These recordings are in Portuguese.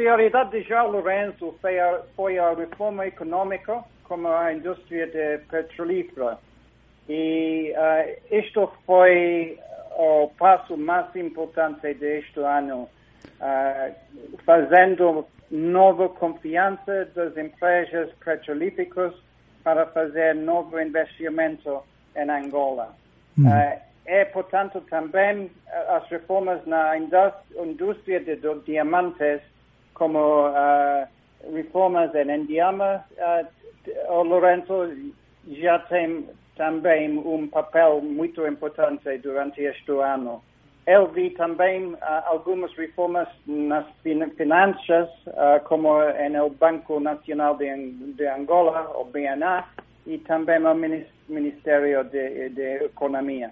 prioridade de João Lourenço foi a, foi a reforma econômica como a indústria de petrolífera. E uh, isto foi o passo mais importante deste ano, uh, fazendo nova confiança das empresas petrolíferas para fazer novo investimento em Angola. Hum. Uh, é, portanto, também as reformas na indústria de diamantes, como uh, reformas em Indiama, uh, o Lourenço já tem também um papel muito importante durante este ano. Ele vi também uh, algumas reformas nas finanças, uh, como no Banco Nacional de, de, Angola, o BNA, e também no Ministério de, de Economia.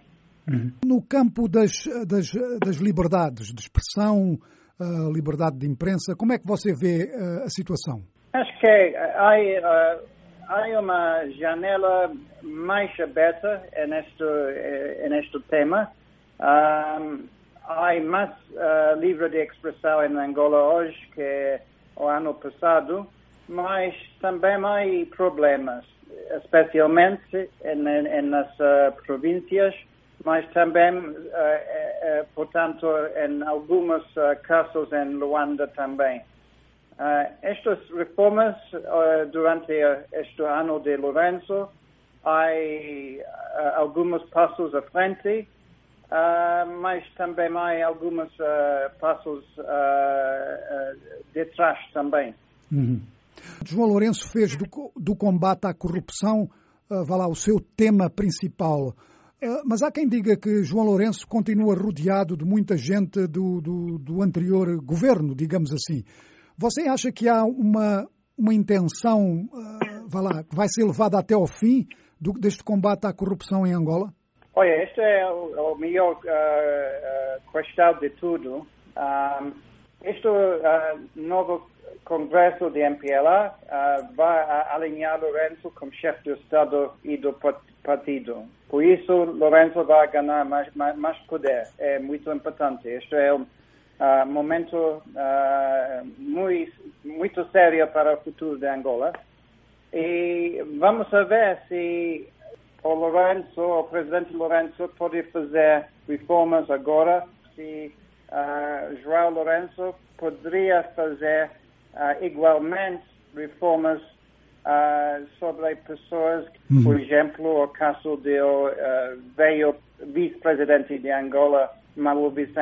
Uhum. No campo das, das, das, liberdades de expressão, uh, liberdade de imprensa, como é que você vê uh, a situação? Acho que há, uh, há uma janela mais aberta neste, neste tema. Um, há mais uh, livre de expressão em Angola hoje que o ano passado, mas também há problemas, especialmente em, em nas uh, províncias mas também, uh, uh, portanto, em alguns casos em Luanda também. estas reformas, durante este ano de Lourenço, há alguns passos à frente, mas também há alguns passos de trás também. Uhum. João Lourenço fez do, do combate à corrupção, vá lá, o seu tema principal. Eh, mas há quem diga que João Lourenço continua rodeado de muita gente do, do, do anterior governo, digamos assim. Você acha que há uma, uma intenção, uh, vá lá, que vai ser levada até ao fim do, deste combate à corrupção em Angola? Olha, esta é a, melhor uh, uh, questão de tudo. Este uh, novo Congresso de MPLA vai alinhar Lourenço como chefe do Estado e do partido. Por isso, Lourenço vai ganhar mais, mais, mais poder. É muito importante. Este é um uh, momento uh, muito, muito sério para o futuro de Angola. E vamos ver se o Lourenço, o presidente Lourenço, pode fazer reformas agora, se uh, João Lourenço poderia fazer igualmente reformas uh, sobre pessoas, uhum. por exemplo, o caso do uh, veio vice-presidente de Angola, Malu Vicente,